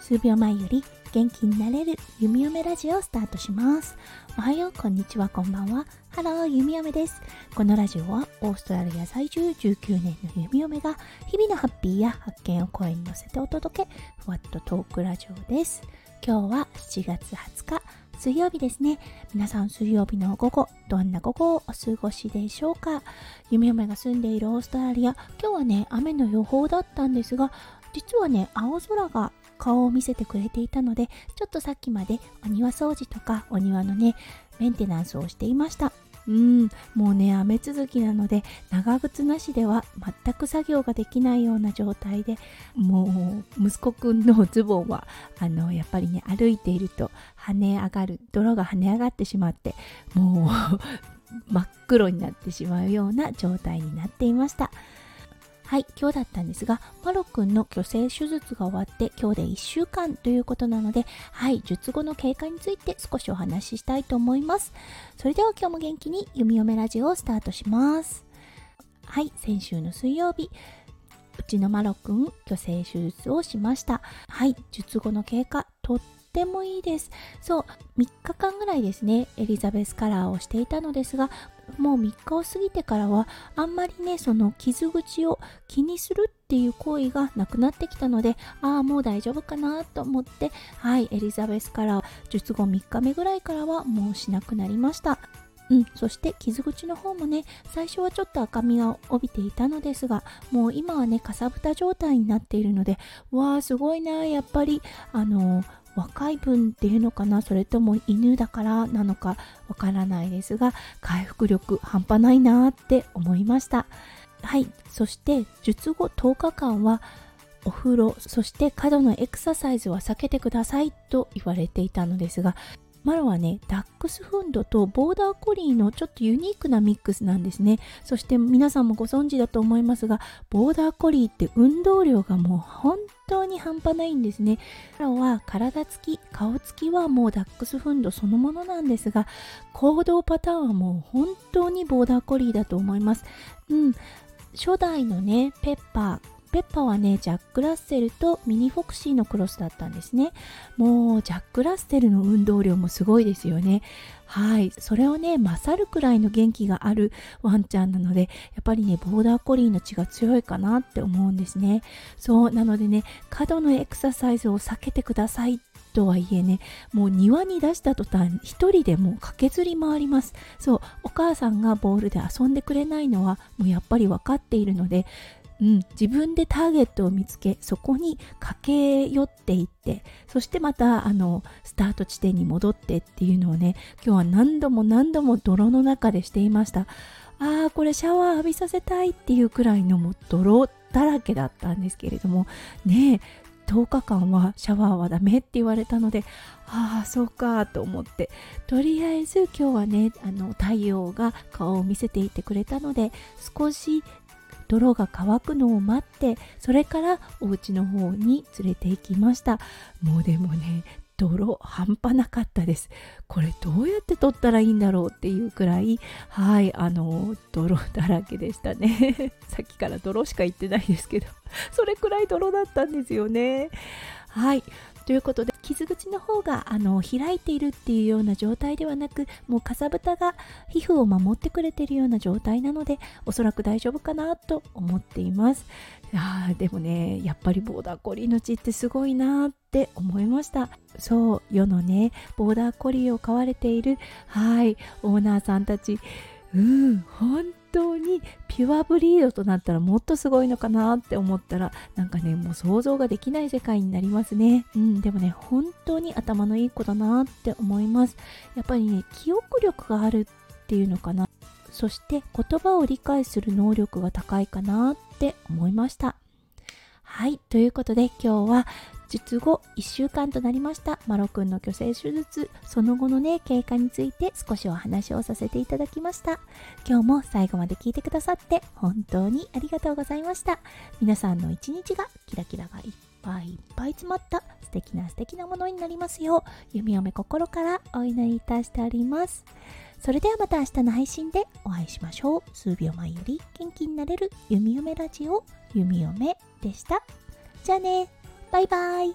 数秒前より元気になれる夢嫁ラジオをスタートします。おはようこんにちはこんばんは。ハロー夢嫁です。このラジオはオーストラリア在住19年の夢嫁が日々のハッピーや発見を声に乗せてお届け。ふわっとトークラジオです。今日は7月20日水曜日ですね。皆さん水曜日の午後、どんな午後をお過ごしでしょうか？夢嫁が住んでいるオーストラリア、今日はね、雨の予報だったんですが、実はね、青空が顔を見せてくれていたので、ちょっとさっきまでお庭掃除とかお庭のね、メンテナンスをしていました。うん、もうね、雨続きなので、長靴なしでは全く作業ができないような状態で、もう、息子くんのズボンは、あの、やっぱりね、歩いていると跳ね上がる、泥が跳ね上がってしまって、もう 真っ黒になってしまうような状態になっていました。はい、今日だったんですが、マロくんの虚勢手術が終わって今日で1週間ということなので、はい、術後の経過について少しお話ししたいと思います。それでは今日も元気に弓嫁ラジオをスタートします。はい、先週の水曜日、うちのマロくん、虚勢手術をしました。はい、術後の経過、とってもいいです。そう、3日間ぐらいですね、エリザベスカラーをしていたのですが、もう3日を過ぎてからはあんまりねその傷口を気にするっていう行為がなくなってきたのでああもう大丈夫かなと思ってはいエリザベスから術後3日目ぐらいからはもうしなくなりましたうん、そして傷口の方もね最初はちょっと赤みが帯びていたのですがもう今はねかさぶた状態になっているのでわあすごいなやっぱりあの若い分っていうのかなそれとも犬だからなのかわからないですが回復力半端ないなって思いました。はい。そして術後10日間はお風呂そして過度のエクササイズは避けてくださいと言われていたのですがマロはねダックスフンドとボーダーコリーのちょっとユニークなミックスなんですね。そして皆さんもご存知だと思いますがボーダーコリーって運動量がもう本当に半端ないんですね。マロは体つき顔つきはもうダックスフンドそのものなんですが行動パターンはもう本当にボーダーコリーだと思います。うん。初代のねペッパーペッパーはね、ジャック・ラッセルとミニ・フォクシーのクロスだったんですね。もう、ジャック・ラッセルの運動量もすごいですよね。はい。それをね、勝るくらいの元気があるワンちゃんなので、やっぱりね、ボーダーコリーの血が強いかなって思うんですね。そう。なのでね、過度のエクササイズを避けてくださいとはいえね、もう庭に出した途端、一人でもう駆けずり回ります。そう。お母さんがボールで遊んでくれないのは、もうやっぱり分かっているので、うん、自分でターゲットを見つけそこに駆け寄っていってそしてまたあのスタート地点に戻ってっていうのをね今日は何度も何度も泥の中でしていました。あーこれシャワー浴びさせたいっていうくらいのもう泥だらけだったんですけれどもねえ10日間はシャワーはダメって言われたのでああそうかと思ってとりあえず今日はねあの太陽が顔を見せていてくれたので少し泥が乾くのを待ってそれからお家の方に連れて行きました。もうでもね泥半端なかったです。これどうやって取ったらいいんだろうっていうくらいはいあの泥だらけでしたね。さっきから泥しか言ってないですけどそれくらい泥だったんですよね。はい。ということで傷口の方があの開いているっていうような状態ではなくもうかさぶたが皮膚を守ってくれているような状態なのでおそらく大丈夫かなと思っています。あでもねやっぱりボーダーコリーの血ってすごいなって思いました。そう世のねボーダーコリーを飼われているはいオーナーさんたち。うん本当にピュアブリードとなったらもっとすごいのかなって思ったらなんかねもう想像ができない世界になりますね。うんでもね本当に頭のいい子だなって思います。やっぱりね記憶力があるっていうのかな。そして言葉を理解する能力が高いかなって思いました。はいということで今日は術後1週間となりました。マロくんの虚勢手術その後のね経過について少しお話をさせていただきました。今日も最後まで聞いてくださって本当にありがとうございました。皆さんの一日がキラキラがいっぱいいっぱい詰まった素敵な素敵なものになりますよう弓嫁心からお祈りいたしております。それではまた明日の配信でお会いしましょう。数秒前より元気になれる弓嫁ラジオ、弓嫁でした。じゃあね、バイバイ。